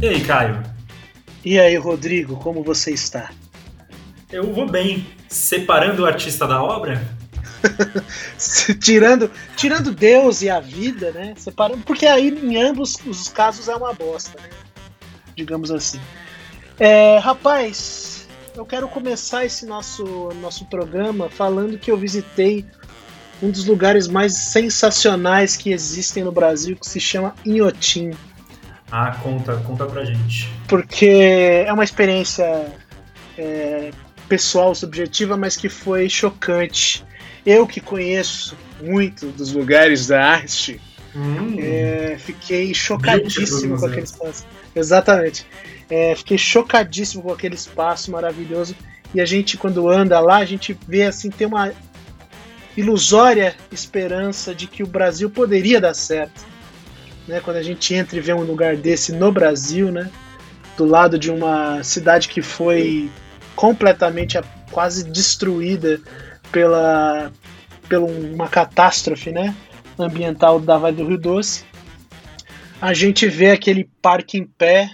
E aí, Caio? E aí, Rodrigo, como você está? Eu vou bem. Separando o artista da obra? tirando, tirando Deus e a vida, né? Separando, porque aí em ambos os casos é uma bosta, né? Digamos assim. É, rapaz, eu quero começar esse nosso, nosso programa falando que eu visitei um dos lugares mais sensacionais que existem no Brasil, que se chama Inhotim. Ah, conta, conta pra gente. Porque é uma experiência é, pessoal, subjetiva, mas que foi chocante. Eu que conheço muito dos lugares da arte, hum. é, fiquei chocadíssimo com aquele espaço. Exatamente. É, fiquei chocadíssimo com aquele espaço maravilhoso. E a gente, quando anda lá, a gente vê assim, tem uma ilusória esperança de que o Brasil poderia dar certo. Né? Quando a gente entra e vê um lugar desse no Brasil, né? do lado de uma cidade que foi completamente quase destruída pela, pela uma catástrofe né? ambiental da Vale do Rio Doce. A gente vê aquele parque em pé,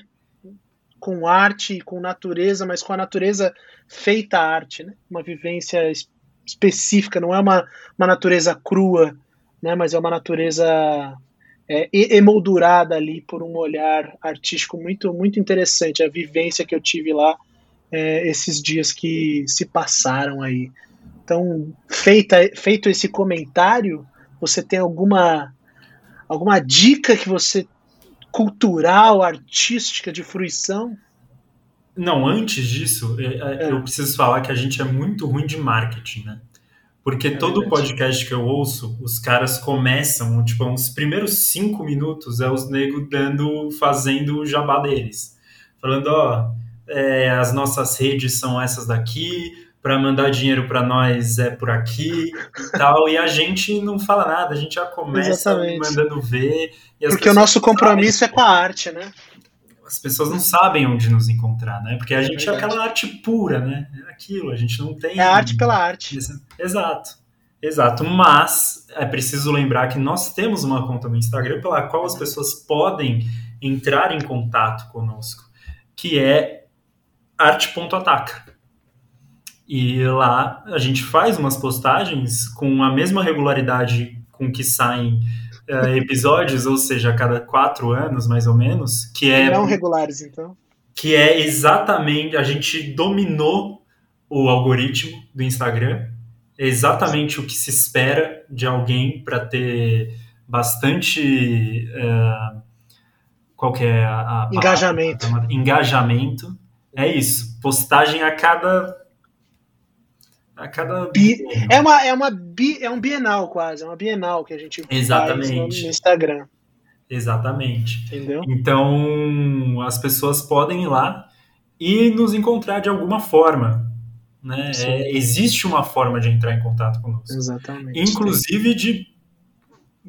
com arte, com natureza, mas com a natureza feita arte, né? uma vivência específica, não é uma, uma natureza crua, né, mas é uma natureza é, emoldurada ali por um olhar artístico muito, muito interessante. A vivência que eu tive lá é, esses dias que se passaram aí. Então, feita, feito esse comentário, você tem alguma, alguma dica que você cultural, artística de fruição? Não, antes disso, é, é, é. eu preciso falar que a gente é muito ruim de marketing, né? Porque é todo podcast que eu ouço, os caras começam, tipo, uns primeiros cinco minutos é os negros dando, fazendo o jabá deles. Falando, ó, é, as nossas redes são essas daqui, para mandar dinheiro para nós é por aqui e tal, e a gente não fala nada, a gente já começa Exatamente. mandando ver. Porque o nosso compromisso sabem, é com a arte, né? As pessoas não sabem onde nos encontrar, né? Porque a é gente é, é aquela arte pura, né? É aquilo, a gente não tem. É arte pela arte. Exato. Exato, mas é preciso lembrar que nós temos uma conta no Instagram pela qual as pessoas podem entrar em contato conosco, que é arte.ataca. E lá a gente faz umas postagens com a mesma regularidade com que saem episódios, ou seja, a cada quatro anos, mais ou menos, que é... Não regulares, então. Que é exatamente... A gente dominou o algoritmo do Instagram, é exatamente o que se espera de alguém para ter bastante... Uh, qual que é a... a engajamento. Engajamento. É isso. Postagem a cada a cada. Bi... É, uma, é, uma bi... é um bienal quase, é uma bienal que a gente Exatamente. faz no Instagram. Exatamente. Entendeu? Então as pessoas podem ir lá e nos encontrar de alguma forma. Né? É, existe uma forma de entrar em contato conosco. Exatamente. Inclusive de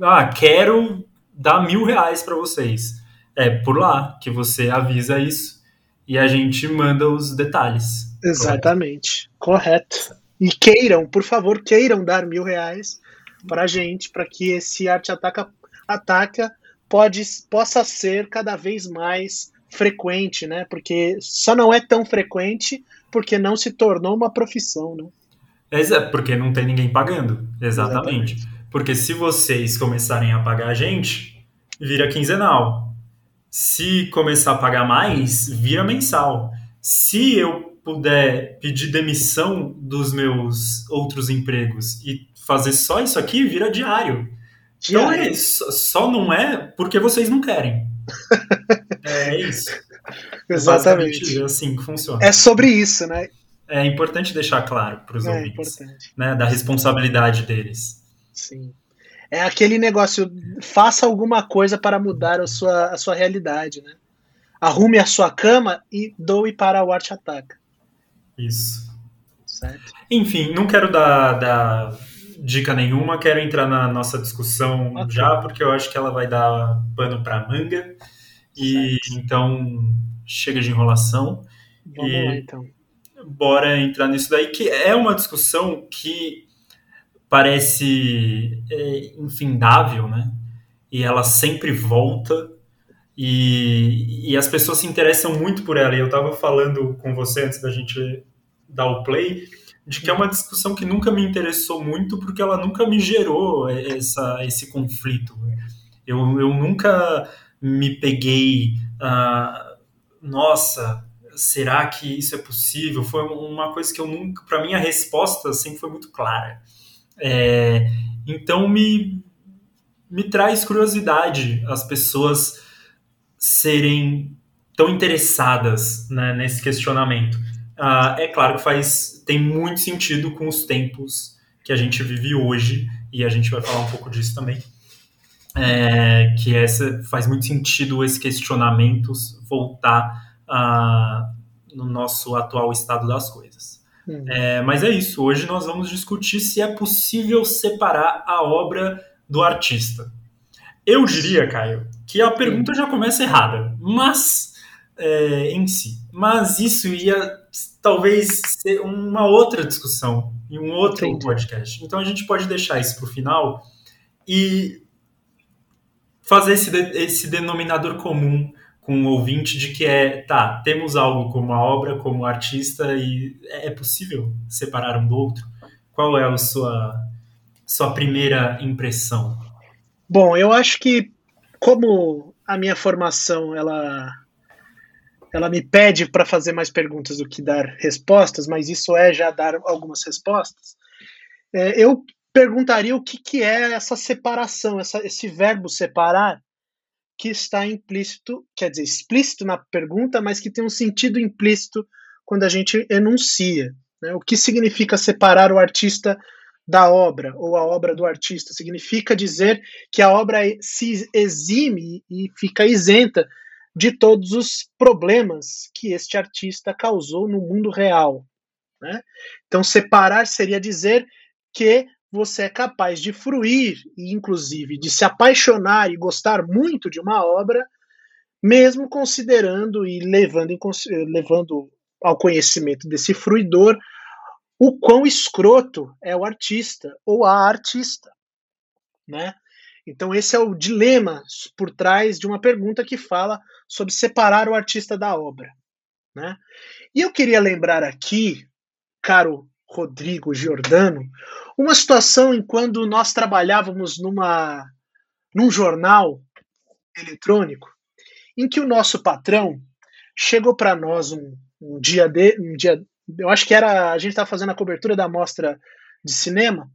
ah, quero dar mil reais para vocês. É por lá que você avisa isso e a gente manda os detalhes. Exatamente. Correto. Correto. E queiram, por favor, queiram dar mil reais para a gente, para que esse Arte Ataca, ataca pode, possa ser cada vez mais frequente, né? Porque só não é tão frequente porque não se tornou uma profissão, né? É, porque não tem ninguém pagando. Exatamente. Exatamente. Porque se vocês começarem a pagar a gente, vira quinzenal. Se começar a pagar mais, vira mensal. Se eu puder pedir demissão dos meus outros empregos e fazer só isso aqui, vira diário. Então é, só não é porque vocês não querem. é isso. Exatamente. É assim que funciona. É sobre isso, né? É importante deixar claro para os é ouvintes, importante. né, da responsabilidade deles. Sim. É aquele negócio, faça alguma coisa para mudar a sua, a sua realidade, né? Arrume a sua cama e doe para o Arte Ataca. Isso. Certo. Enfim, não quero dar, dar dica nenhuma, quero entrar na nossa discussão okay. já, porque eu acho que ela vai dar pano para manga. E certo. então chega de enrolação. Vamos e lá, então. Bora entrar nisso daí, que é uma discussão que parece é, infindável, né? E ela sempre volta E, e as pessoas se interessam muito por ela. E eu estava falando com você antes da gente dar o play, de que é uma discussão que nunca me interessou muito, porque ela nunca me gerou essa, esse conflito. Eu, eu nunca me peguei. Uh, nossa, será que isso é possível? Foi uma coisa que eu nunca. Para mim, a resposta sempre foi muito clara. É, então, me, me traz curiosidade as pessoas serem tão interessadas né, nesse questionamento. Uh, é claro que faz tem muito sentido com os tempos que a gente vive hoje e a gente vai falar um pouco disso também. É, que essa faz muito sentido esse questionamento voltar uh, no nosso atual estado das coisas. Hum. É, mas é isso. Hoje nós vamos discutir se é possível separar a obra do artista. Eu diria, Caio, que a pergunta já começa errada, mas é, em si. Mas isso ia talvez ser uma outra discussão em um outro podcast. Então a gente pode deixar isso para o final e fazer esse, esse denominador comum com o ouvinte de que é, tá, temos algo como a obra, como artista e é possível separar um do outro? Qual é a sua, sua primeira impressão? Bom, eu acho que como a minha formação ela ela me pede para fazer mais perguntas do que dar respostas, mas isso é já dar algumas respostas. É, eu perguntaria o que, que é essa separação, essa, esse verbo separar, que está implícito, quer dizer, explícito na pergunta, mas que tem um sentido implícito quando a gente enuncia. Né? O que significa separar o artista da obra, ou a obra do artista? Significa dizer que a obra se exime e fica isenta de todos os problemas que este artista causou no mundo real. Né? Então, separar seria dizer que você é capaz de fruir e, inclusive, de se apaixonar e gostar muito de uma obra, mesmo considerando e levando, levando ao conhecimento desse fruidor o quão escroto é o artista ou a artista, né? Então esse é o dilema por trás de uma pergunta que fala sobre separar o artista da obra, né? E eu queria lembrar aqui, caro Rodrigo Giordano, uma situação em quando nós trabalhávamos numa num jornal eletrônico, em que o nosso patrão chegou para nós um, um, dia de um dia, eu acho que era a gente estava fazendo a cobertura da mostra de cinema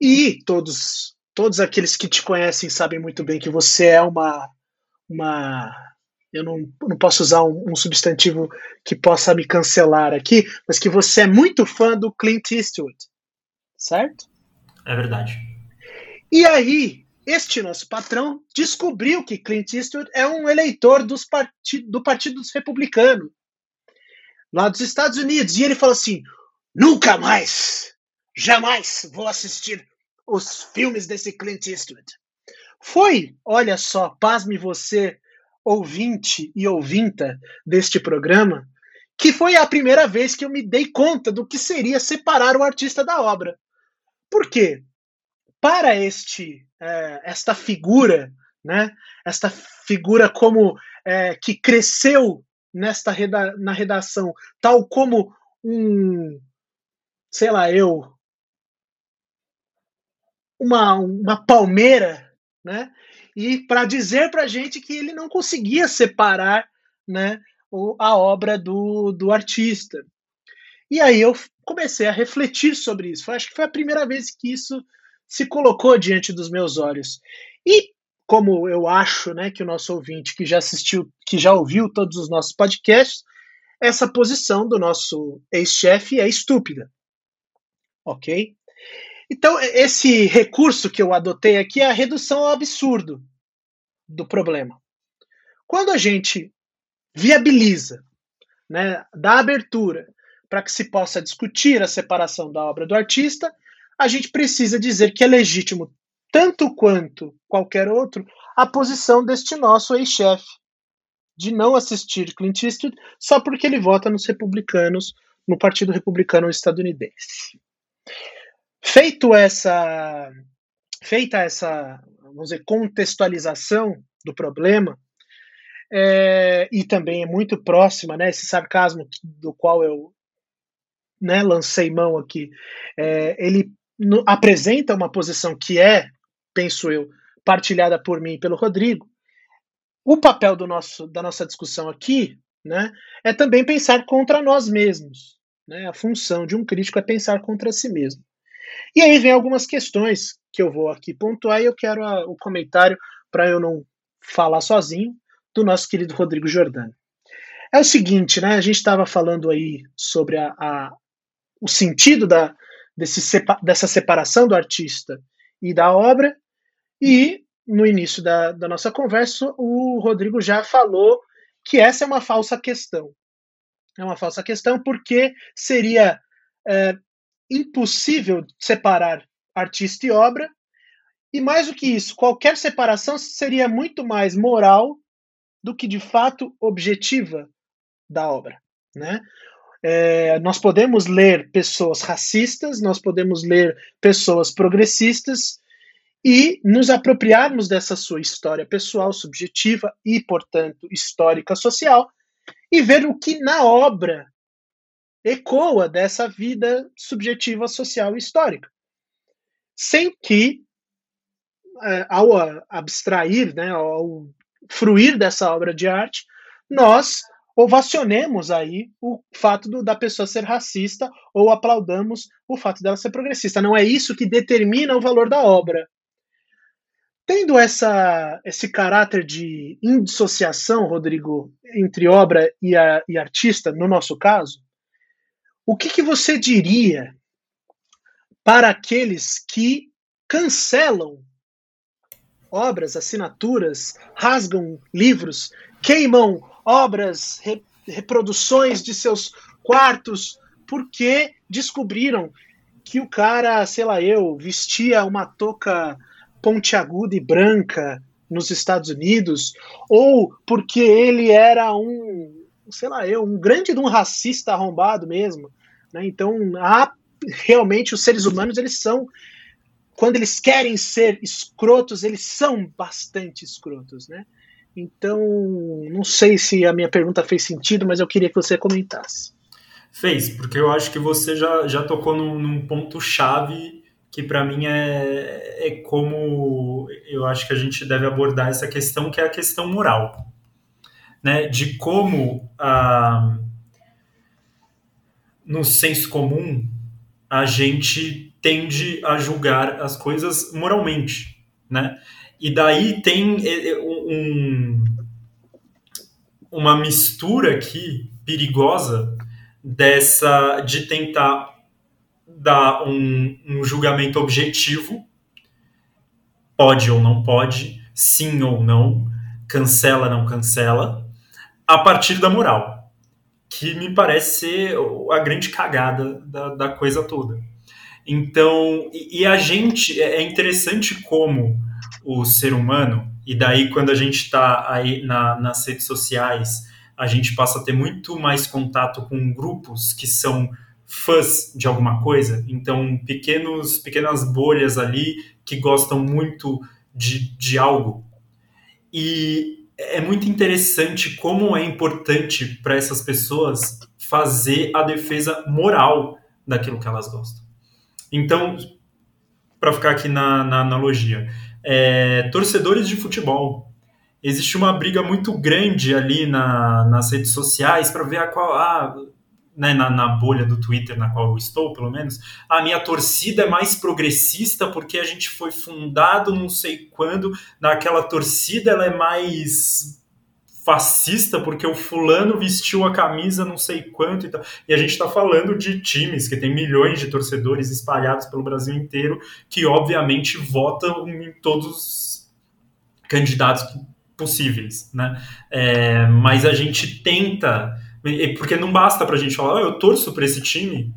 e todos todos aqueles que te conhecem sabem muito bem que você é uma uma eu não, não posso usar um, um, substantivo que possa me cancelar aqui, mas que você é muito fã do Clint Eastwood, certo? É verdade. E aí, este nosso patrão descobriu que Clint Eastwood é um eleitor dos parti do Partido dos Republicanos, lá dos Estados Unidos, e ele falou assim: nunca mais, jamais vou assistir os filmes desse Clint Eastwood. Foi, olha só, pasme você, ouvinte e ouvinta deste programa, que foi a primeira vez que eu me dei conta do que seria separar o artista da obra. Por quê? Para este, é, esta figura, né, esta figura como é, que cresceu nesta reda na redação, tal como um, sei lá, eu, uma, uma palmeira, né? e para dizer para a gente que ele não conseguia separar né, a obra do, do artista. E aí eu comecei a refletir sobre isso. Acho que foi a primeira vez que isso se colocou diante dos meus olhos. E como eu acho, né, que o nosso ouvinte que já assistiu, que já ouviu todos os nossos podcasts, essa posição do nosso ex-chefe é estúpida. OK? Então, esse recurso que eu adotei aqui é a redução ao absurdo do problema. Quando a gente viabiliza, né, dá abertura para que se possa discutir a separação da obra do artista, a gente precisa dizer que é legítimo, tanto quanto qualquer outro, a posição deste nosso ex-chefe de não assistir Clint Eastwood só porque ele vota nos republicanos, no Partido Republicano estadunidense. Feito essa, feita essa, vamos dizer, contextualização do problema, é, e também é muito próxima, né, esse sarcasmo do qual eu né, lancei mão aqui, é, ele no, apresenta uma posição que é, penso eu, partilhada por mim e pelo Rodrigo. O papel do nosso, da nossa discussão aqui né, é também pensar contra nós mesmos. Né? A função de um crítico é pensar contra si mesmo. E aí vem algumas questões que eu vou aqui pontuar e eu quero a, o comentário para eu não falar sozinho do nosso querido Rodrigo Jordano. É o seguinte, né? A gente estava falando aí sobre a, a, o sentido da, desse, dessa separação do artista e da obra, e no início da, da nossa conversa, o Rodrigo já falou que essa é uma falsa questão. É uma falsa questão porque seria é, impossível separar artista e obra, e mais do que isso, qualquer separação seria muito mais moral do que de fato objetiva da obra. Né? É, nós podemos ler pessoas racistas, nós podemos ler pessoas progressistas e nos apropriarmos dessa sua história pessoal, subjetiva e, portanto, histórica social, e ver o que na obra ecoa dessa vida subjetiva, social e histórica. Sem que, é, ao abstrair, né, ao fruir dessa obra de arte, nós ovacionemos aí o fato do, da pessoa ser racista ou aplaudamos o fato dela ser progressista. Não é isso que determina o valor da obra. Tendo essa, esse caráter de indissociação, Rodrigo, entre obra e, a, e artista, no nosso caso, o que, que você diria para aqueles que cancelam obras, assinaturas, rasgam livros, queimam obras, re, reproduções de seus quartos, porque descobriram que o cara, sei lá eu, vestia uma touca pontiaguda e branca nos Estados Unidos, ou porque ele era um, sei lá eu, um grande de um racista arrombado mesmo. Né? Então, há, realmente, os seres humanos, eles são, quando eles querem ser escrotos, eles são bastante escrotos, né? Então, não sei se a minha pergunta fez sentido, mas eu queria que você comentasse. Fez, porque eu acho que você já, já tocou num, num ponto-chave que para mim é, é como eu acho que a gente deve abordar essa questão, que é a questão moral. Né? De como, ah, no senso comum, a gente tende a julgar as coisas moralmente. Né? E daí tem é, é, um, uma mistura aqui perigosa dessa de tentar dar um, um julgamento objetivo, pode ou não pode, sim ou não, cancela não cancela, a partir da moral, que me parece ser a grande cagada da, da coisa toda. Então, e, e a gente, é, é interessante como o ser humano, e daí quando a gente está aí na, nas redes sociais, a gente passa a ter muito mais contato com grupos que são fãs de alguma coisa, então pequenos, pequenas bolhas ali que gostam muito de, de algo. E é muito interessante como é importante para essas pessoas fazer a defesa moral daquilo que elas gostam. Então, para ficar aqui na, na analogia, é, torcedores de futebol. Existe uma briga muito grande ali na, nas redes sociais para ver a qual. Ah, né, na, na, bolha do Twitter na qual eu estou, pelo menos, a minha torcida é mais progressista porque a gente foi fundado não sei quando, naquela torcida ela é mais fascista porque o fulano vestiu a camisa não sei quanto e tal. E a gente está falando de times que tem milhões de torcedores espalhados pelo Brasil inteiro que obviamente votam em todos os candidatos possíveis, né? É, mas a gente tenta, porque não basta para a gente falar, oh, eu torço para esse time,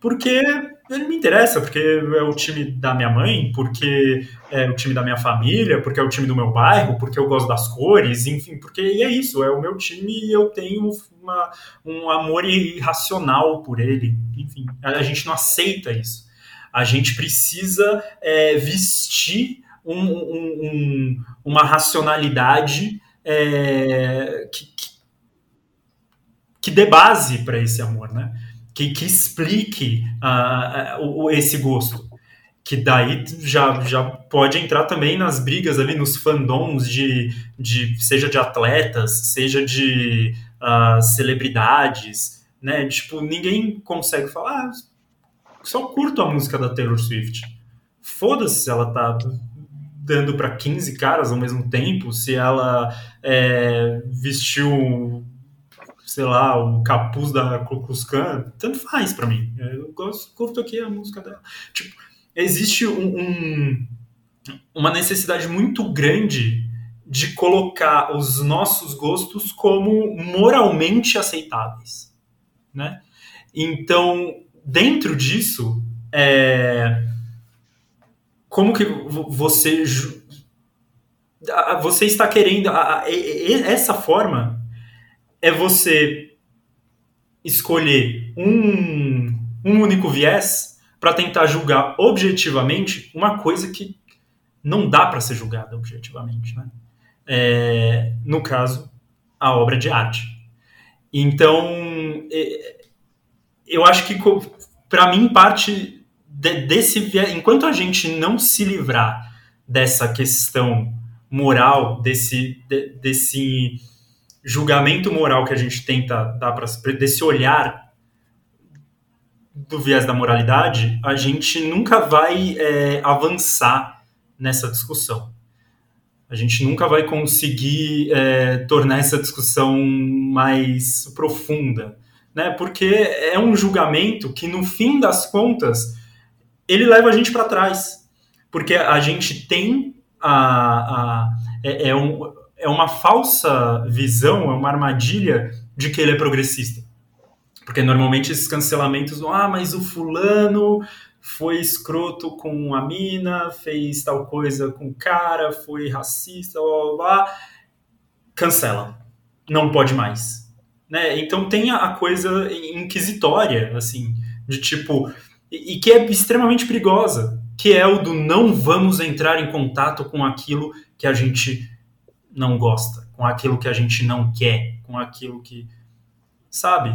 porque ele me interessa, porque é o time da minha mãe, porque é o time da minha família, porque é o time do meu bairro, porque eu gosto das cores, enfim, porque é isso, é o meu time e eu tenho uma, um amor irracional por ele. Enfim, a, gente não aceita isso. A gente precisa é, vestir um, um, um, uma racionalidade é, que, que, que dê base para esse amor, né? Que, que explique uh, esse gosto. Que daí já, já pode entrar também nas brigas ali, nos fandoms de, de seja de atletas, seja de uh, celebridades, né? Tipo, ninguém consegue falar, ah, só curto a música da Taylor Swift. Foda-se se ela tá dando para 15 caras ao mesmo tempo, se ela é, vestiu, sei lá, o capuz da Ku Klux Klan, tanto faz para mim. Eu gosto, curto aqui a música dela. Tipo, existe um, um, uma necessidade muito grande de colocar os nossos gostos como moralmente aceitáveis, né? Então, dentro disso, é, como que você você está querendo essa forma é você escolher um, um único viés para tentar julgar objetivamente uma coisa que não dá para ser julgada objetivamente, né? É, no caso, a obra de arte. Então, é, eu acho que para mim parte de, desse enquanto a gente não se livrar dessa questão moral, desse, de, desse julgamento moral que a gente tenta dar para desse olhar do viés da moralidade, a gente nunca vai é, avançar nessa discussão. A gente nunca vai conseguir é, tornar essa discussão mais profunda, né? Porque é um julgamento que, no fim das contas, ele leva a gente para trás. Porque a gente tem a, a é, é, um, é uma falsa visão, é uma armadilha de que ele é progressista. Porque normalmente esses cancelamentos, ah, mas o fulano foi escroto com a mina, fez tal coisa com o cara, foi racista, blá blá blá. Cancela. Não pode mais. Né? Então tem a coisa inquisitória, assim, de tipo, e, que é extremamente perigosa, que é o do não vamos entrar em contato com aquilo que a gente não gosta, com aquilo que a gente não quer, com aquilo que. Sabe?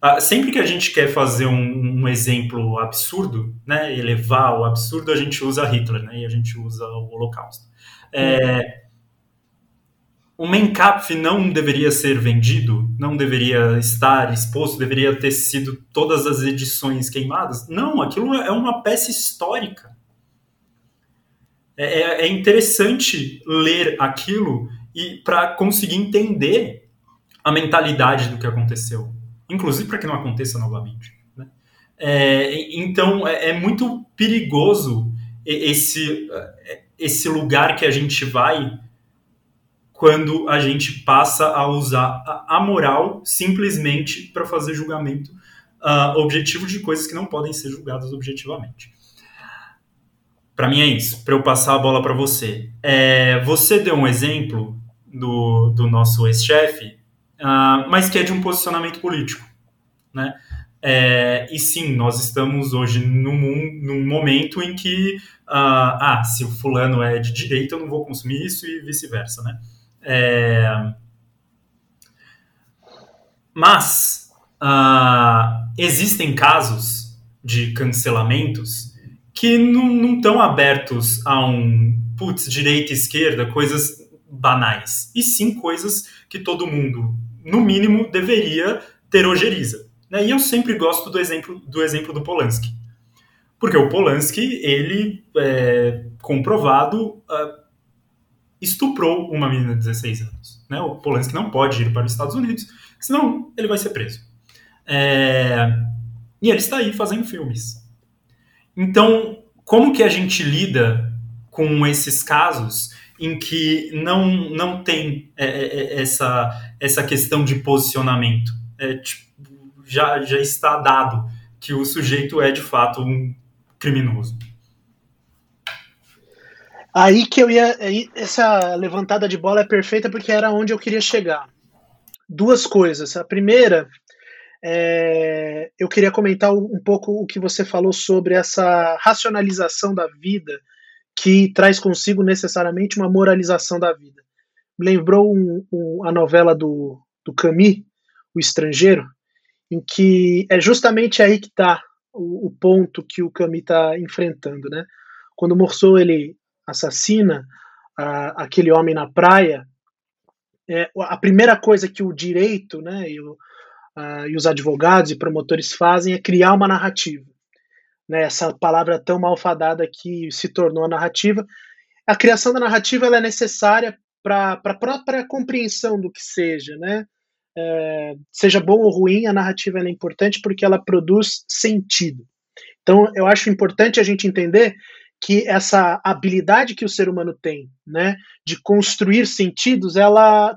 Ah, sempre que a gente quer fazer um, um, exemplo absurdo, né, elevar o absurdo, a gente usa Hitler, né, e a gente usa o Holocausto. É, o Mencapf não deveria ser vendido, não deveria estar exposto, deveria ter sido todas as edições queimadas. Não, aquilo é uma peça histórica. É, é, é interessante ler aquilo e para conseguir entender a mentalidade do que aconteceu, inclusive para que não aconteça novamente. Né? É, então é, é muito perigoso esse esse lugar que a gente vai quando a gente passa a usar a, moral simplesmente para fazer julgamento uh, objetivo de coisas que não podem ser julgadas objetivamente. Para mim é isso. Para eu passar a bola para você, é, você deu um exemplo do, do nosso ex-chefe, uh, mas que é de um posicionamento político, né? É, e sim, nós estamos hoje num, num momento em que, uh, ah, se o fulano é de direita, eu não vou consumir isso e vice-versa, né? É... Mas uh, existem casos de cancelamentos que não estão abertos a um putz, direita, esquerda, coisas banais. E sim coisas que todo mundo, no mínimo, deveria ter ojeriza. Né? E eu sempre gosto do exemplo do, exemplo do Polanski. Porque o Polanski, ele é comprovado, uh, estuprou uma menina de 16 anos. Né? O Polanski não pode ir para os Estados Unidos, senão ele vai ser preso. É... E ele está aí fazendo filmes. Então, como que a gente lida com esses casos em que não, não tem é, é, é essa, essa questão de posicionamento? É, tipo, já, já está dado que o sujeito é de fato um criminoso. Aí que eu ia. Essa levantada de bola é perfeita porque era onde eu queria chegar. Duas coisas. A primeira, é, eu queria comentar um pouco o que você falou sobre essa racionalização da vida que traz consigo necessariamente uma moralização da vida. lembrou um, um, a novela do, do Camus, O Estrangeiro, em que é justamente aí que está o, o, ponto que o Camus está enfrentando, né? Quando o Morceau ele assassina a, aquele homem na praia, é, a primeira coisa que o direito, né, e, o, a, e os advogados e promotores fazem é criar uma narrativa. Né, essa palavra tão malfadada que se tornou a narrativa. A criação da narrativa é necessária para a própria compreensão do que seja, né? É, seja bom ou ruim, a narrativa é importante porque ela produz sentido. Então, eu acho importante a gente entender que essa habilidade que o ser humano tem, né, de construir sentidos, ela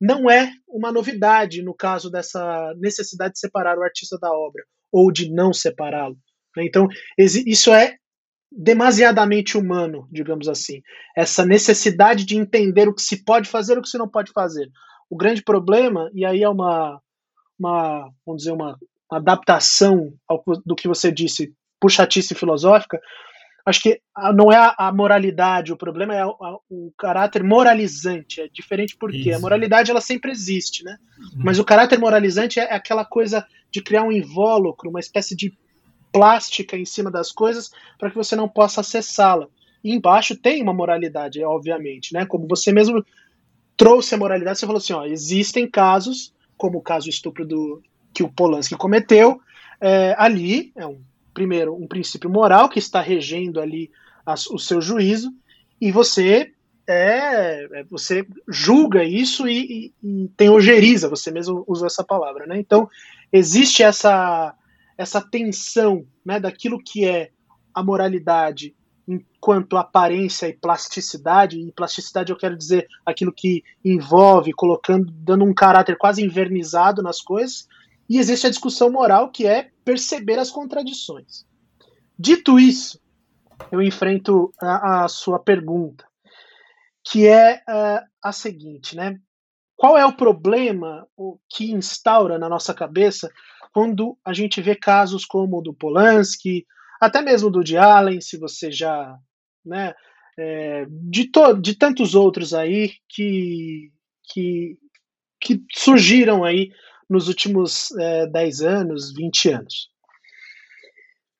não é uma novidade no caso dessa necessidade de separar o artista da obra ou de não separá-lo. Né? Então, isso é demasiadamente humano, digamos assim. Essa necessidade de entender o que se pode fazer e o que se não pode fazer. O grande problema, e aí é uma, uma vamos dizer, uma, adaptação ao, do que você disse por chatice filosófica, acho que não é a, moralidade, o problema é a, a, o caráter moralizante. É diferente porque Isso. a moralidade ela sempre existe, né? Uhum. Mas o caráter moralizante é, é aquela coisa de criar um invólucro, uma espécie de plástica em cima das coisas para que você não possa acessá-la. E embaixo tem uma moralidade, obviamente, né? Como você mesmo trouxe a moralidade, você falou assim, ó, existem casos, como o caso estupro do que o Polanski cometeu, é, ali é um primeiro, um princípio moral que está regendo ali o seu juízo, e você é, é você julga isso e, e, e, tem ojeriza, você mesmo usou essa palavra, né? Então existe essa essa tensão, né, daquilo que é a moralidade enquanto aparência e plasticidade, e plasticidade eu quero dizer aquilo que envolve colocando, dando um caráter quase invernizado nas coisas, e existe a discussão moral, que é perceber as contradições. Dito isso, eu enfrento a, a sua pergunta, que é uh, a seguinte, né? Qual é o problema que instaura na nossa cabeça quando a gente vê casos como o do Polanski, até mesmo do de Allen, se você já, né, é, de, de tantos outros aí que, que, que surgiram aí nos últimos é, 10 anos, 20 anos.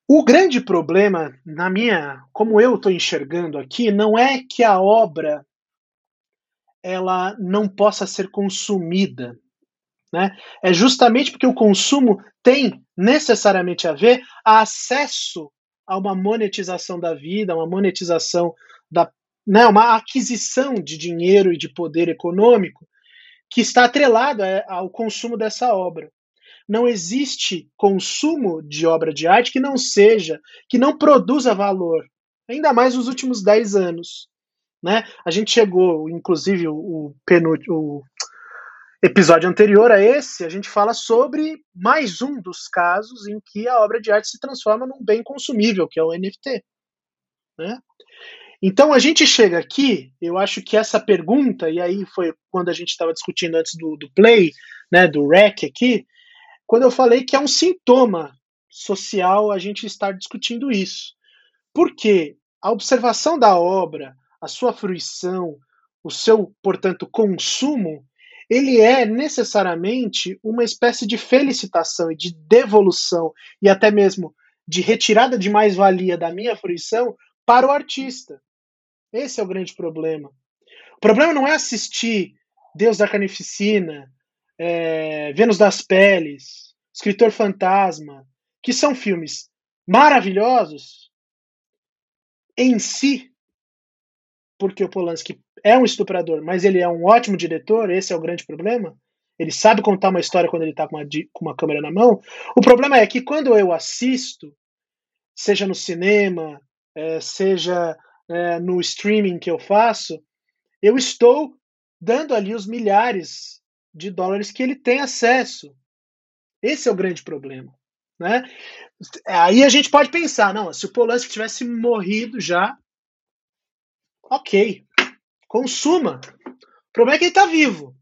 O grande problema, na minha, como eu estou enxergando aqui, não é que a obra ela não possa ser consumida, né? É justamente porque o consumo tem necessariamente a ver a acesso a uma monetização da vida, uma monetização da, né, uma aquisição de dinheiro e de poder econômico que está atrelado é, ao consumo dessa obra. Não existe consumo de obra de arte que não seja, que não produza valor, ainda mais nos últimos 10 anos. Né? A gente chegou, inclusive, o, o episódio anterior a esse, a gente fala sobre mais um dos casos em que a obra de arte se transforma num bem consumível, que é o NFT. Né? Então a gente chega aqui, eu acho que essa pergunta, e aí foi quando a gente estava discutindo antes do, do play, né, do rec aqui, quando eu falei que é um sintoma social a gente estar discutindo isso. Porque a observação da obra, a sua fruição, o seu, portanto, consumo, ele é necessariamente uma espécie de felicitação e de devolução e até mesmo de retirada de mais-valia da minha fruição para o artista. Esse é o grande problema. O problema não é assistir Deus da Carnificina, é, Vênus das Peles, Escritor Fantasma, que são filmes maravilhosos em si, porque o Polanski é um estuprador, mas ele é um ótimo diretor, esse é o grande problema. Ele sabe contar uma história quando ele está com, com uma câmera na mão. O problema é que quando eu assisto, seja no cinema, é, seja é, no streaming que eu faço, eu estou dando ali os milhares de dólares que ele tem acesso. Esse é o grande problema. Né? Aí a gente pode pensar, não, se o Polanski tivesse morrido já, ok, consuma. O problema é que ele está vivo.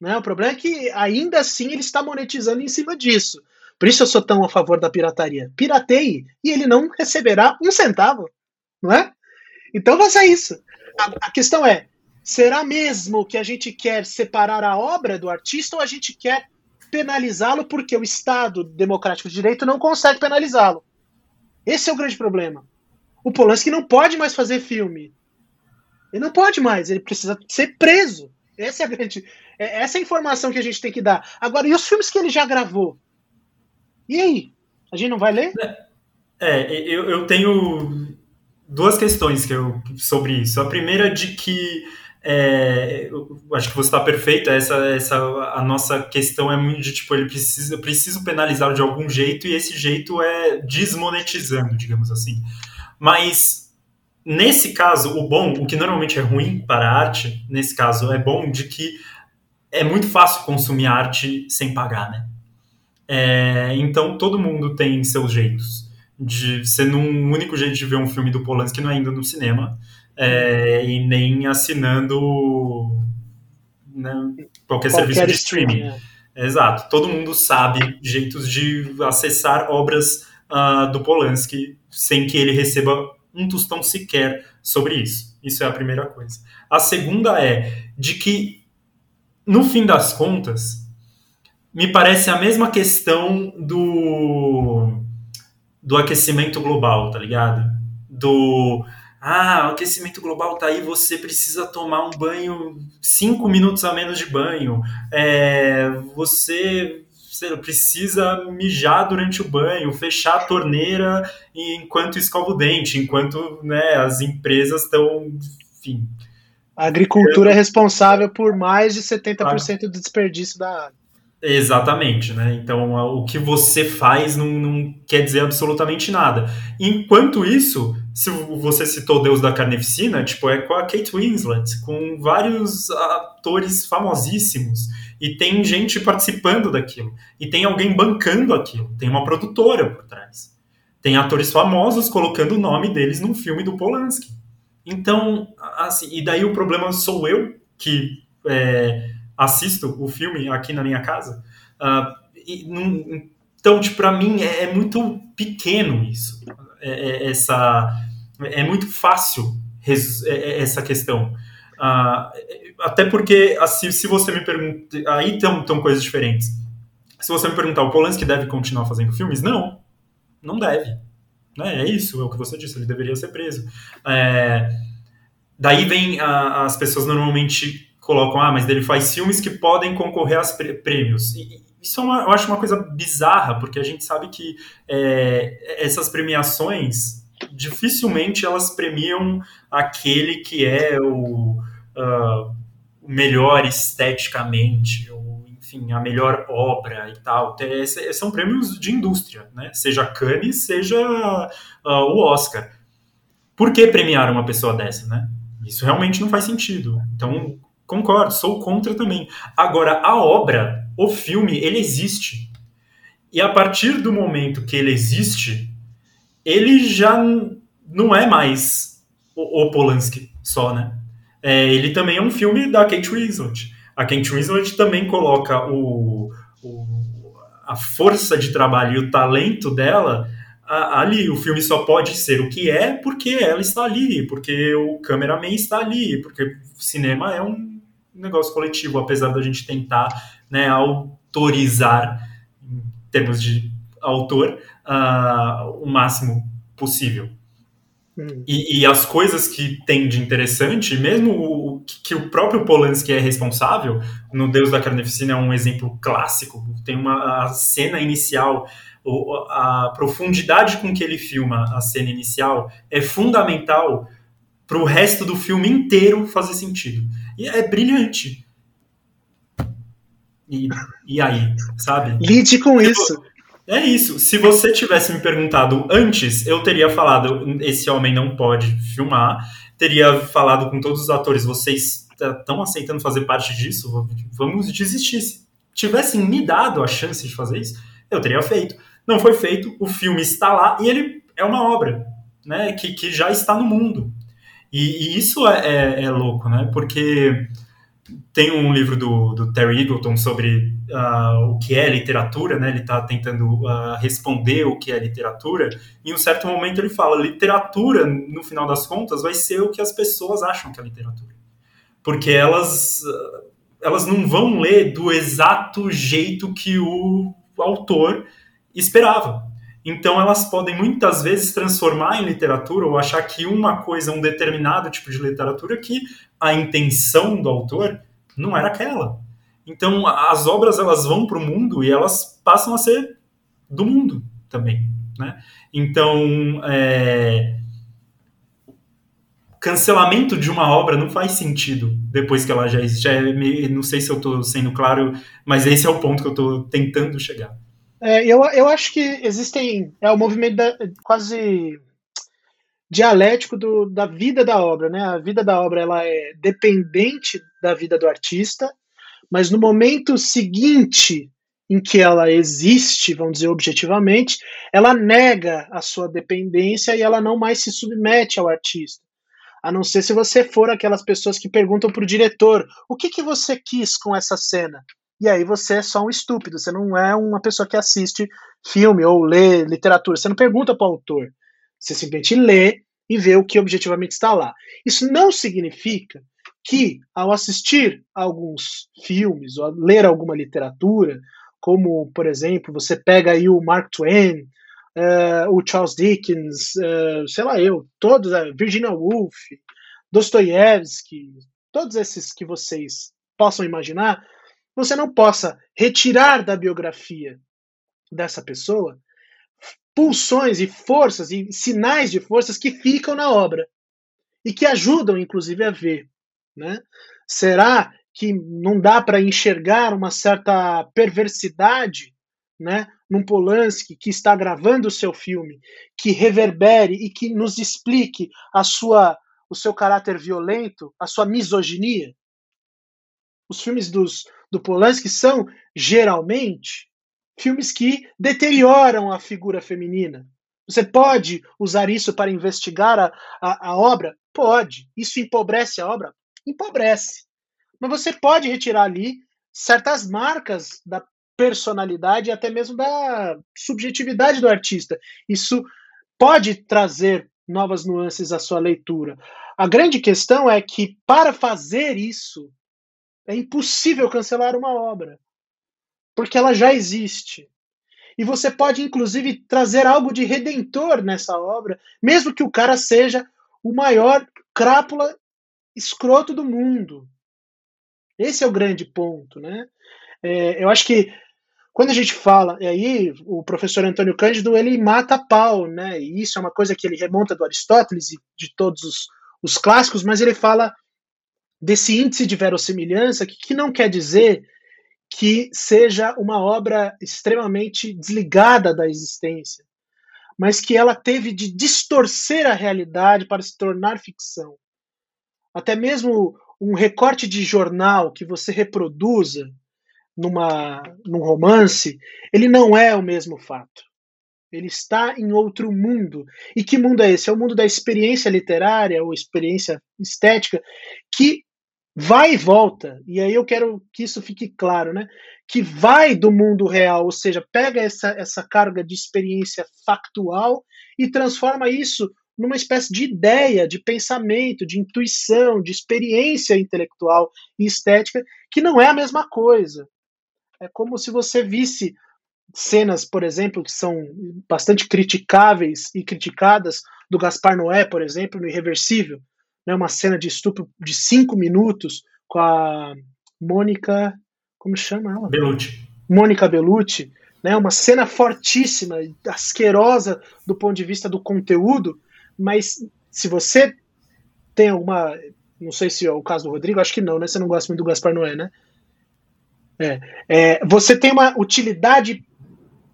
Né? O problema é que ainda assim ele está monetizando em cima disso. Por isso eu sou tão a favor da pirataria. Pirateie e ele não receberá um centavo não é? Então faça isso. A, a questão é, Será mesmo que a gente quer separar a obra do artista ou a gente quer penalizá-lo porque o Estado democrático de direito não consegue penalizá-lo? Esse é o grande problema. O Polanski não pode mais fazer filme. Ele não pode mais, ele precisa ser preso. Essa é a grande. É essa é a informação que a gente tem que dar. Agora, e os filmes que ele já gravou? E aí? A gente não vai ler? É, eu, eu tenho duas questões que eu, sobre isso. A primeira de que é, acho que você está perfeito. Essa, essa, a nossa questão é muito de tipo, ele precisa, preciso penalizar de algum jeito e esse jeito é desmonetizando, digamos assim. Mas nesse caso, o bom, o que normalmente é ruim para a arte, nesse caso é bom de que é muito fácil consumir arte sem pagar, né? É, então todo mundo tem seus jeitos. De ser num único jeito de ver um filme do Polanski não é indo no cinema é, e nem assinando né, qualquer, qualquer, serviço de streaming. streaming é. Exato. Todo mundo sabe jeitos de acessar obras uh, do Polanski sem que ele receba um tostão sequer sobre isso. Isso é a primeira coisa. A segunda é de que, no fim das contas, me parece a mesma questão do, do aquecimento global, tá ligado? Do. Ah, o aquecimento global tá aí, você precisa tomar um banho, cinco minutos a menos de banho. É, você precisa mijar durante o banho, fechar a torneira enquanto escova o dente, enquanto né, as empresas estão, enfim. A agricultura é responsável por mais de 70% do desperdício da água. Exatamente, né? Então o que você faz não, não, quer dizer absolutamente nada. Enquanto isso, se você citou Deus da Carneficina, tipo, é com a Kate Winslet, com vários atores famosíssimos, e tem gente participando daquilo, e tem alguém bancando aquilo, tem uma produtora por trás. Tem atores famosos colocando o nome deles num filme do Polanski. Então, assim, e daí o problema sou eu que é, assisto o filme aqui na minha casa. Uh, e, então, tipo, para mim é, é, muito pequeno isso. É, é, essa, é muito fácil res, é, é, essa questão. Uh, até porque, assim, se você me pergunta. Aí estão coisas diferentes. Se você me perguntar, o Polanski deve continuar fazendo filmes? Não, não deve. Né? É isso, é o que você disse, ele deveria ser preso. É, daí vem a, as pessoas normalmente colocam, ah, mas ele faz filmes que podem concorrer aos prêmios. E isso é uma, eu acho uma coisa bizarra, porque a gente sabe que é, essas premiações dificilmente elas premiam aquele que é o, uh, melhor esteticamente, ou enfim, a melhor obra e tal. São prêmios de indústria, né? Seja Cannes, seja uh, o Oscar. Por que premiar uma pessoa dessa, né? Isso realmente não faz sentido. Então, Concordo, sou contra também. Agora, a obra, o filme, ele existe. E a partir do momento que ele existe, ele já não é mais o, o Polanski só, né? É, ele também é um filme da Kate Winslet. A Kate Winslet também coloca o, o a força de trabalho e o talento dela ali. O filme só pode ser o que é porque ela está ali, porque o cameraman está ali, porque o cinema é um negócio coletivo, apesar da gente tentar né, autorizar, em termos de autor, uh, o máximo possível. Hum. E, e, as coisas que tem de interessante, mesmo o, que o próprio Polanski é responsável, no Deus da Carneficina é um exemplo clássico, tem uma cena inicial, a profundidade com que ele filma a cena inicial é fundamental para o resto do filme inteiro fazer sentido. E é brilhante. E, e aí, sabe? Lide com isso. É isso. Se você tivesse me perguntado antes, eu teria falado: esse homem não pode filmar. Teria falado com todos os atores: vocês estão aceitando fazer parte disso? Vamos desistir. Se tivessem me dado a chance de fazer isso, eu teria feito. Não foi feito. O filme está lá e ele é uma obra, né? Que, que já está no mundo. E, e isso é, é, é, louco, né? Porque tem um livro do, do Terry Eagleton sobre uh, o que é literatura, né? Ele está tentando uh, responder o que é literatura. E em um certo momento ele fala: literatura, no final das contas, vai ser o que as pessoas acham que é literatura. porque elas elas não vão ler do exato jeito que o autor esperava. Então elas podem muitas vezes transformar em literatura ou achar que uma coisa, um determinado tipo de literatura, que a intenção do autor não era aquela. Então as obras elas vão para o mundo e elas passam a ser do mundo também, né? Então é... cancelamento de uma obra não faz sentido depois que ela já existe. É, não sei se eu estou sendo claro, mas esse é o ponto que eu estou tentando chegar. É, eu, eu acho que existem. É o movimento da, quase dialético do, da vida da obra, né? A vida da obra ela é dependente da vida do artista, mas no momento seguinte em que ela existe, vamos dizer objetivamente, ela nega a sua dependência e ela não mais se submete ao artista. A não ser se você for aquelas pessoas que perguntam para o diretor: o que, que você quis com essa cena? E aí você é só um estúpido, você não é uma pessoa que assiste filme ou lê literatura, você não pergunta para o autor, você simplesmente lê e vê o que objetivamente está lá. Isso não significa que, ao assistir alguns filmes ou ler alguma literatura, como, por exemplo, você pega aí o Mark Twain, uh, o Charles Dickens, uh, sei lá eu, todos, uh, Virginia Woolf, Dostoiévski, todos esses que vocês possam imaginar, você não possa retirar da biografia dessa pessoa pulsões e forças e sinais de forças que ficam na obra e que ajudam, inclusive, a ver. Né? Será que não dá para enxergar uma certa perversidade né, num Polanski que está gravando o seu filme, que reverbere e que nos explique a sua, o seu caráter violento, a sua misoginia? Os filmes dos, do Polanski são, geralmente, filmes que deterioram a figura feminina. Você pode usar isso para investigar a, a, a, obra? Pode. Isso empobrece a obra? Empobrece. Mas você pode retirar ali certas marcas da personalidade e até mesmo da subjetividade do artista. Isso pode trazer novas nuances à sua leitura. A grande questão é que, para fazer isso, é impossível cancelar uma obra, porque ela já existe. E você pode, inclusive, trazer algo de redentor nessa obra, mesmo que o cara seja o maior crápula escroto do mundo. Esse é o grande ponto, né? É, eu acho que quando a gente fala, e aí o professor Antônio Cândido ele mata pau, né? E isso é uma coisa que ele remonta do Aristóteles e de todos os, os clássicos, mas ele fala desse índice de verossimilhança, que, que não quer dizer que seja uma obra extremamente desligada da existência, mas que ela teve de distorcer a realidade para se tornar ficção. Até mesmo um recorte de jornal que você reproduza numa, num romance, ele não é o mesmo fato. Ele está em outro mundo. E que mundo é esse? É o mundo da experiência literária ou experiência estética que vai e volta. E aí eu quero que isso fique claro, né? Que vai do mundo real, ou seja, pega essa, essa carga de experiência factual e transforma isso numa espécie de ideia, de pensamento, de intuição, de experiência intelectual e estética, que não é a mesma coisa. É como se você visse cenas, por exemplo, que são bastante criticáveis e criticadas do Gaspar Noé, por exemplo, no Irreversível, né, uma cena de estupro de cinco minutos com a Mônica. Como chama ela? Bellucci. Mônica Bellucci. Né, uma cena fortíssima, asquerosa do ponto de vista do conteúdo, mas se você tem alguma. Não sei se é o caso do Rodrigo, acho que não, né? Você não gosta muito do Gaspar Noé, né? É, é, você tem uma utilidade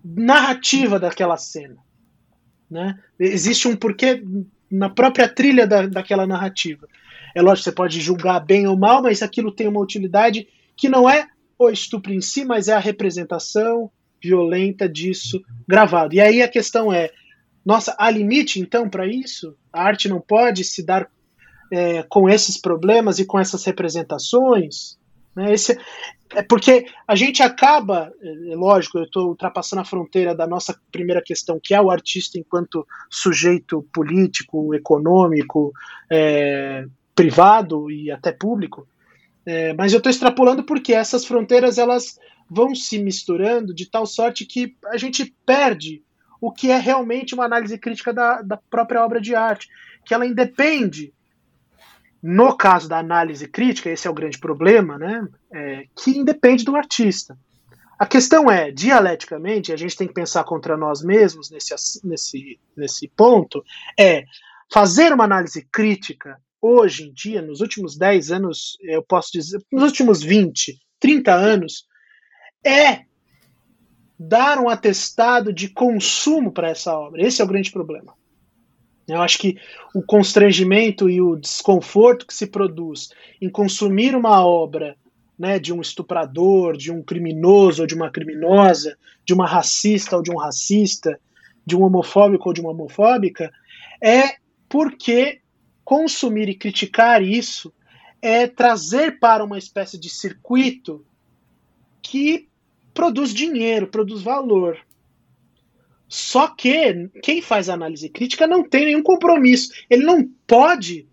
narrativa daquela cena. Né? Existe um porquê na própria trilha da, daquela narrativa. É lógico, você pode julgar bem ou mal, mas aquilo tem uma utilidade que não é o estupro em si, mas é a representação violenta disso gravado. E aí a questão é: nossa, há limite então para isso? A arte não pode se dar é, com esses problemas e com essas representações? Né? Esse, é porque a gente acaba, é, lógico, eu estou ultrapassando a fronteira da nossa primeira questão, que é o artista enquanto sujeito político, econômico, é, privado e até público, É, mas eu estou extrapolando porque essas fronteiras elas vão se misturando de tal sorte que a gente perde o que é realmente uma análise crítica da, da própria obra de arte, que ela independe, no caso da análise crítica, esse é o grande problema, né, é, que independe do artista. A questão é, dialeticamente, a gente tem que pensar contra nós mesmos nesse, nesse, nesse ponto, é fazer uma análise crítica hoje em dia, nos últimos 10 anos, eu posso dizer, nos últimos 20, 30 anos, é dar um atestado de consumo para essa obra. Esse é o grande problema. Eu acho que o constrangimento e o desconforto que se produz em consumir uma obra né, de um estuprador, de um criminoso ou de uma criminosa, de uma racista ou de um racista, de um homofóbico ou de uma homofóbica, é porque consumir e criticar isso é trazer para uma espécie de circuito que produz dinheiro, produz valor. Só que quem faz análise crítica não tem nenhum compromisso. Ele não pode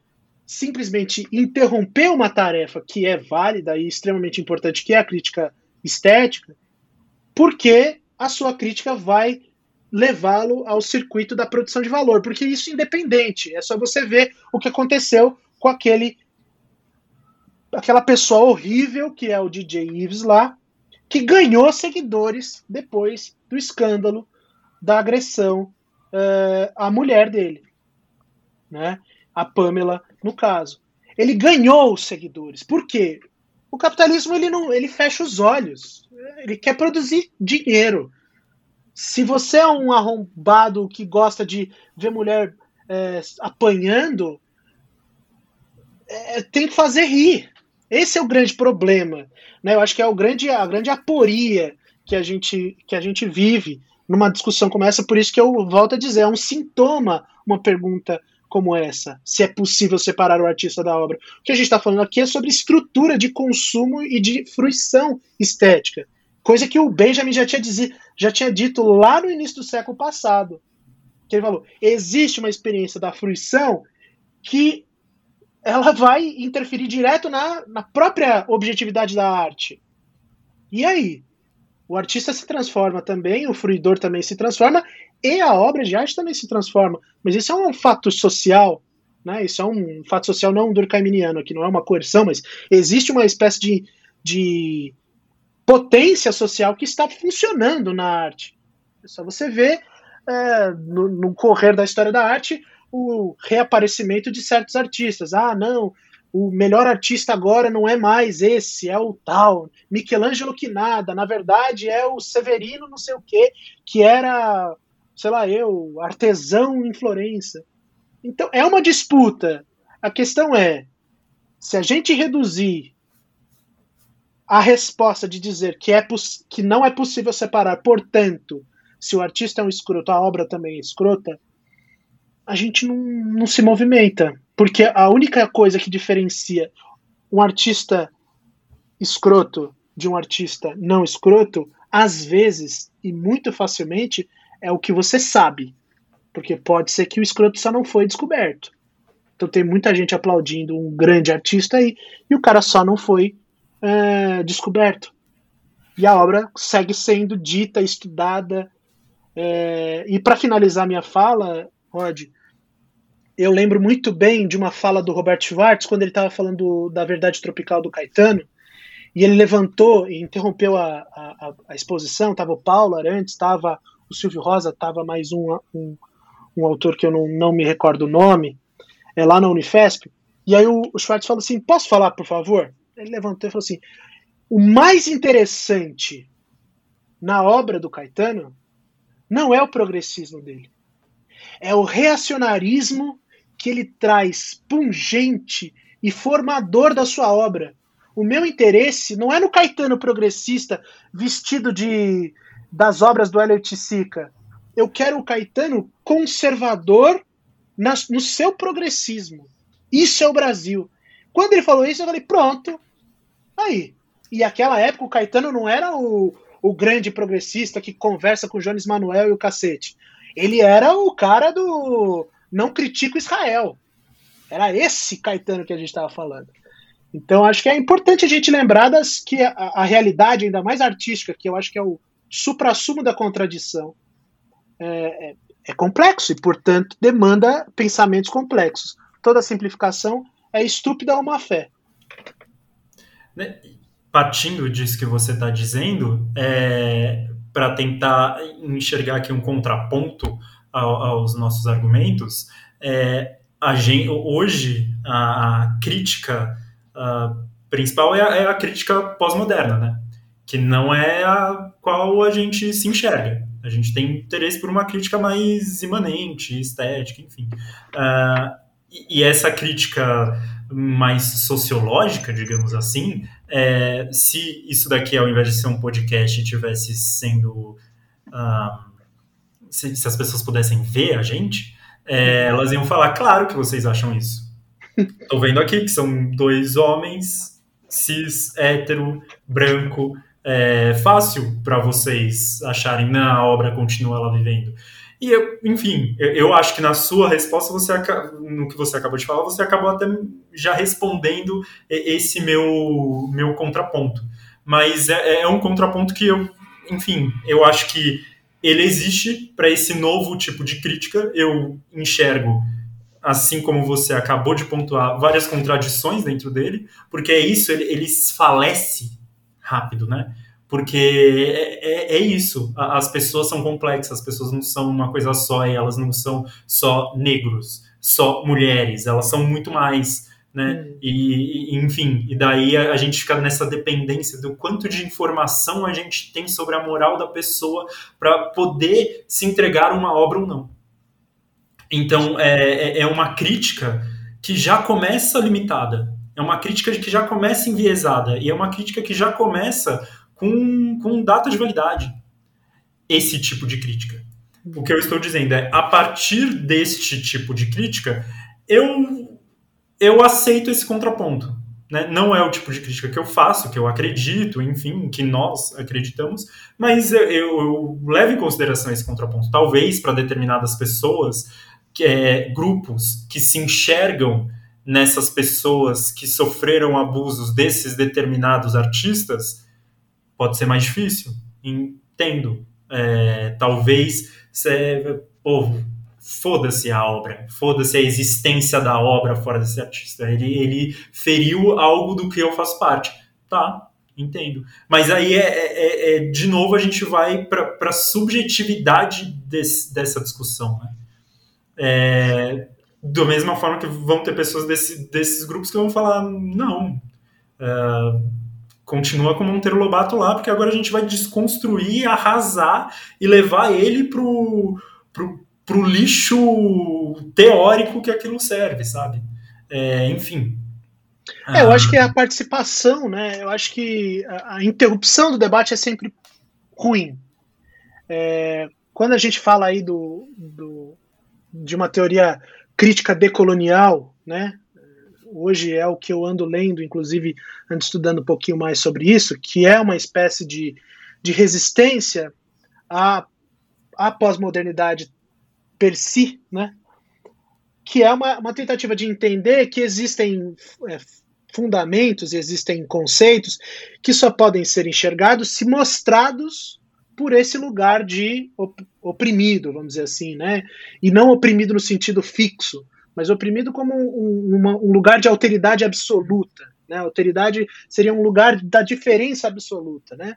simplesmente interromper uma tarefa que é válida e extremamente importante, que é a crítica estética, porque a sua crítica vai levá-lo ao circuito da produção de valor, porque isso é independente. É só você ver o que aconteceu com aquele aquela pessoa horrível que é o DJ Ives lá, que ganhou seguidores depois do escândalo da agressão uh, à mulher dele, né? A Pamela, no caso. Ele ganhou seguidores. Por quê? O capitalismo ele não, ele fecha os olhos. Ele quer produzir dinheiro. Se você é um arrombado que gosta de ver mulher é, apanhando, é, tem que fazer rir. Esse é o grande problema. Né? Eu acho que é o grande, a grande aporia que a, gente, que a gente vive numa discussão como essa. Por isso que eu volto a dizer, é um sintoma uma pergunta como essa, se é possível separar o artista da obra. O que a gente está falando aqui é sobre estrutura de consumo e de fruição estética, coisa que o Benjamin já tinha, dizer, já tinha dito lá no início do século passado. Que ele falou: existe uma experiência da fruição que ela vai interferir direto na, na própria objetividade da arte. E aí? O artista se transforma também, o fruidor também se transforma, e a obra de arte também se transforma. Mas isso é um fato social, né? Isso é um fato social não durkheimiano, que não é uma coerção, mas existe uma espécie de, de potência social que está funcionando na arte. É só você ver é, no, no correr da história da arte o reaparecimento de certos artistas. Ah, não, o melhor artista agora não é mais esse, é o tal, Michelangelo que nada, na verdade é o Severino não sei o que, que era, sei lá eu, artesão em Florença. Então é uma disputa. A questão é, se a gente reduzir a resposta de dizer que, é que não é possível separar, portanto, se o artista é um escroto, a obra também é escrota, a gente não, não se movimenta. Porque a única coisa que diferencia um artista escroto de um artista não escroto, às vezes e muito facilmente, é o que você sabe. Porque pode ser que o escroto só não foi descoberto. Então tem muita gente aplaudindo um grande artista aí e o cara só não foi é, descoberto. E a obra segue sendo dita, estudada. É, e para finalizar minha fala, Rod, eu lembro muito bem de uma fala do Robert Schwartz quando ele estava falando da verdade tropical do Caetano. E ele levantou e interrompeu a, a, a exposição. Estava o Paulo Arantes, estava o Silvio Rosa, estava mais um, um, um, autor que eu não, não me recordo o nome, é lá na Unifesp. E aí o, o Schwartz falou assim: Posso falar, por favor? Ele levantou e falou assim: O mais interessante na obra do Caetano não é o progressismo dele, é o reacionarismo que ele traz pungente e formador da sua obra. O meu interesse não é no Caetano progressista vestido de das obras do Elliot Sica. Eu quero o Caetano conservador nas, no seu progressismo. Isso é o Brasil. Quando ele falou isso, eu falei, pronto. Aí. E aquela época o Caetano não era o, o grande progressista que conversa com o Jones Manuel e o cacete. Ele era o cara do não critico Israel. Era esse Caetano que a gente estava falando. Então, acho que é importante a gente lembrar das, que a, a realidade, ainda mais artística, que eu acho que é o supra-sumo da contradição, é, é, é, complexo e, portanto, demanda pensamentos complexos. Toda simplificação é estúpida ou má fé. Né, partindo disso que você está dizendo, é, para tentar enxergar aqui um contraponto ao, aos nossos argumentos, é, a gente, hoje a, a crítica a principal é a, é a crítica pós-moderna, né? Que não é a qual a gente se enxerga. A gente tem interesse por uma crítica mais imanente, estética, enfim. Uh, e, e, essa crítica mais sociológica, digamos assim, é, se isso daqui, ao invés de ser um podcast, tivesse sendo. Uh, se, se, as pessoas pudessem ver a gente, é, elas iam falar, claro que vocês acham isso. Tô vendo aqui que são dois homens, cis, hétero, branco. É fácil para vocês acharem, não, a obra continua lá vivendo. E, eu, enfim, eu, eu, acho que na sua resposta, você no que você acabou de falar, você acabou até já respondendo esse meu, meu contraponto. Mas é, é um contraponto que eu, enfim, eu acho que ele existe para esse novo tipo de crítica. Eu enxergo assim como você acabou de pontuar, várias contradições dentro dele, porque é isso, ele, ele falece rápido, né? Porque é, é, é, isso, as pessoas são complexas, as pessoas não são uma coisa só, e elas não são só negros, só mulheres, elas são muito mais, né? Hum. E, e, enfim, e daí a, a, gente fica nessa dependência do quanto de informação a gente tem sobre a moral da pessoa para poder se entregar uma obra ou não. Então, é, é, é uma crítica que já começa limitada. É uma crítica que já começa enviesada. E é uma crítica que já começa com, com data de validade. Esse tipo de crítica. O que eu estou dizendo é, a partir deste tipo de crítica, eu, eu aceito esse contraponto. Né? Não é o tipo de crítica que eu faço, que eu acredito, enfim, que nós acreditamos, mas eu, eu, eu levo em consideração esse contraponto. Talvez para determinadas pessoas que, é, grupos que se enxergam nessas pessoas que sofreram abusos desses determinados artistas, pode ser mais difícil. Entendo. É, talvez, cê, povo, foda-se a obra, foda-se a existência da obra fora desse artista. Ele, ele feriu algo do que eu faço parte. Tá, entendo. Mas aí, é, é, é de novo, a gente vai para a subjetividade desse, dessa discussão. Né? É, da mesma forma que vão ter pessoas desse, desses grupos que vão falar, não, é, continua com o Monteiro Lobato lá, porque agora a gente vai desconstruir, arrasar e levar ele pro, pro, pro lixo teórico que aquilo serve, sabe? É, enfim. É, eu acho que é a participação, né? Eu acho que a, a interrupção do debate é sempre ruim. É, quando a gente fala aí do, do de uma teoria crítica decolonial, né? Hoje é o que eu ando lendo, inclusive ando estudando um pouquinho mais sobre isso, que é uma espécie de, de resistência à, à pós-modernidade per si, né? Que é uma, uma tentativa de entender que existem é, fundamentos, existem conceitos que só podem ser enxergados se mostrados por esse lugar de oprimido, vamos dizer assim, né? E não oprimido no sentido fixo, mas oprimido como um, uma, um lugar de alteridade absoluta, né? Alteridade seria um lugar da diferença absoluta, né?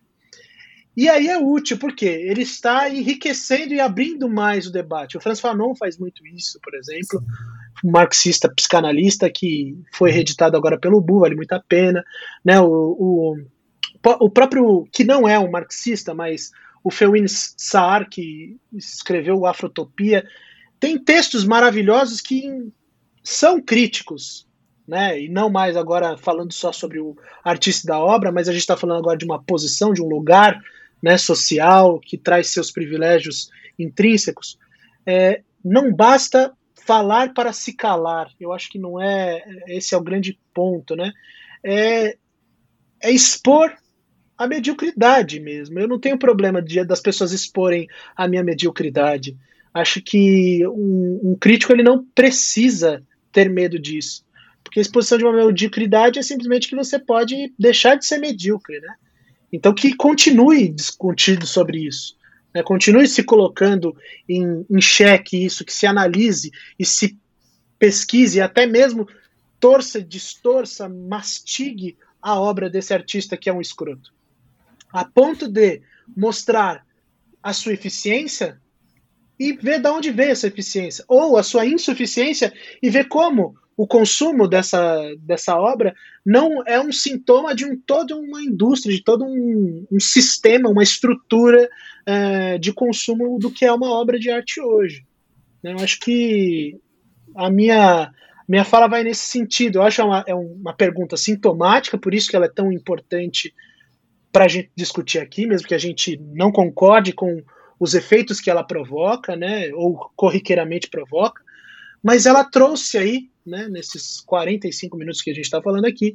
E aí é útil, porque ele está enriquecendo e abrindo mais o debate. O Franz Fanon faz muito isso, por exemplo, um marxista psicanalista que foi reeditado agora pelo Bu, vale muito a pena. Né? O, o, o próprio, que não é um marxista, mas o Feuin Saar, que escreveu o Afrotopia, tem textos maravilhosos que são críticos, né? E não mais agora falando só sobre o artista da obra, mas a gente está falando agora de uma posição, de um lugar né, social que traz seus privilégios intrínsecos. É, não basta falar para se calar. Eu acho que não é esse é o grande ponto, né? É, é expor a mediocridade mesmo. Eu não tenho problema de, das pessoas exporem a minha mediocridade. Acho que um, um, crítico ele não precisa ter medo disso. Porque a exposição de uma mediocridade é simplesmente que você pode deixar de ser medíocre, né? Então que continue discutindo sobre isso. Né? Continue se colocando em, em xeque isso, que se analise e se pesquise, até mesmo torça, distorça, mastigue a obra desse artista que é um escroto. A ponto de mostrar a sua eficiência e ver de onde veio essa eficiência, ou a sua insuficiência e ver como o consumo dessa, dessa obra não é um sintoma de um, toda uma indústria, de todo um, um sistema, uma estrutura é, de consumo do que é uma obra de arte hoje. Eu acho que a minha, minha fala vai nesse sentido. Eu acho uma, é uma pergunta sintomática, por isso que ela é tão importante para a gente discutir aqui, mesmo que a gente não concorde com os efeitos que ela provoca, né, ou corriqueiramente provoca, mas ela trouxe aí né, nesses 45 minutos que a gente está falando aqui,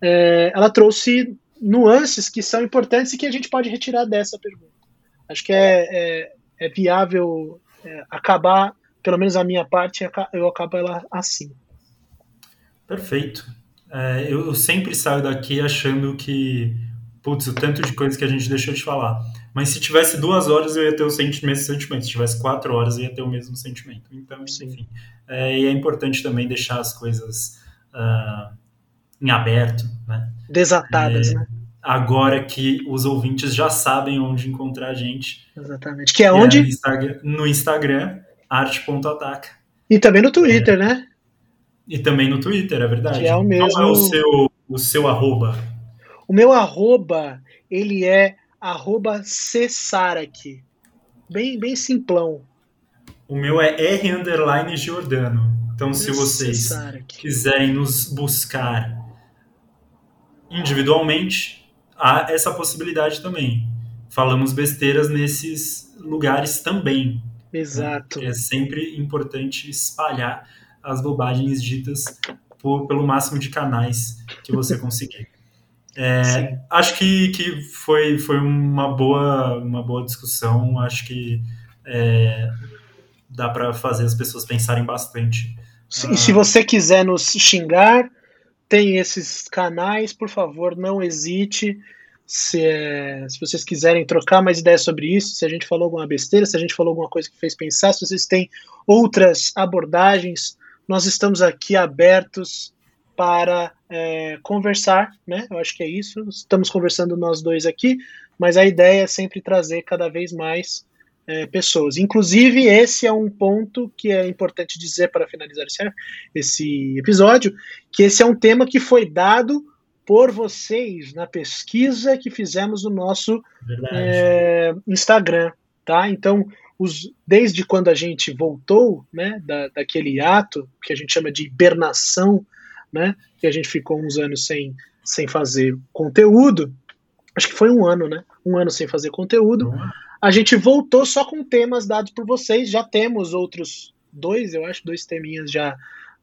é, ela trouxe nuances que são importantes e que a gente pode retirar dessa pergunta. Acho que é, é, é viável é, acabar, pelo menos a minha parte, eu acabo ela assim. Perfeito. É, eu sempre saio daqui achando que, putz, o tanto de coisas que a gente deixou de falar. Mas se tivesse duas horas, eu ia ter o mesmo sentimento. Se tivesse quatro horas, eu ia ter o mesmo sentimento. Então, enfim. É, e é importante também deixar as coisas uh, em aberto, né? Desatadas, é, né? Agora que os ouvintes já sabem onde encontrar a gente. Exatamente. Que é onde? É no Instagram, no Instagram arte.ataca. E também no Twitter, é. né? E também no Twitter, é verdade. Que é o mesmo. Qual é o seu, o seu arroba? O meu arroba, ele é arroba Cessarak. Bem, bem simplão. O meu é R underline Giordano. Então, se vocês quiserem nos buscar individualmente, há essa possibilidade também. Falamos besteiras nesses lugares também. Né? Exato. Né? É sempre importante espalhar as bobagens ditas por, pelo máximo de canais que você conseguir. É, acho que, que foi, foi uma, boa, uma boa discussão. Acho que é, dá para fazer as pessoas pensarem bastante. E ah, se você quiser nos xingar, tem esses canais, por favor, não hesite. Se, é, se vocês quiserem trocar mais ideias sobre isso, se a gente falou alguma besteira, se a gente falou alguma coisa que fez pensar, se vocês têm outras abordagens, nós estamos aqui abertos para é, conversar, né? Eu acho que é isso. Estamos conversando nós dois aqui, mas a ideia é sempre trazer cada vez mais é, pessoas. Inclusive, esse é um ponto que é importante dizer para finalizar esse, esse episódio, que esse é um tema que foi dado por vocês na pesquisa que fizemos no nosso é, Instagram, tá? Então, os, desde quando a gente voltou, né, da, daquele ato que a gente chama de hibernação né? Que a gente ficou uns anos sem, sem fazer conteúdo. Acho que foi um ano, né? Um ano sem fazer conteúdo. A gente voltou só com temas dados por vocês. Já temos outros dois, eu acho, dois teminhas já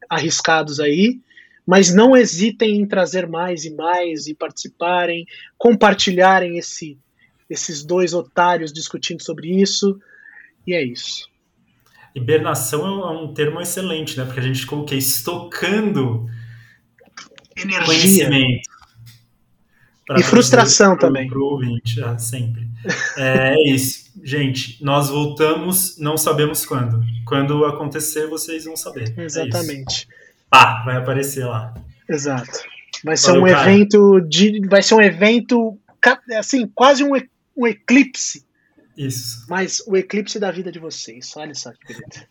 arriscados aí. Mas não hesitem em trazer mais e mais e participarem, compartilharem esse, esses dois otários discutindo sobre isso. E é isso. Hibernação é um termo excelente, né? Porque a gente quê? Estocando energia. E frustração pro, também. Para o ouvinte, ah, sempre. É, é isso. Gente, nós voltamos, não sabemos quando. Quando acontecer, vocês vão saber. É Exatamente. É Pá, vai aparecer lá. Exato. Vai ser Valeu, um cara. evento de. Vai ser um evento assim, quase um, um eclipse. Isso. Mas o eclipse da vida de vocês. Olha só que beleza.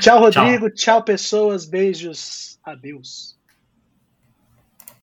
Tchau, Rodrigo. Tchau, tchau pessoas. Beijos. Adeus.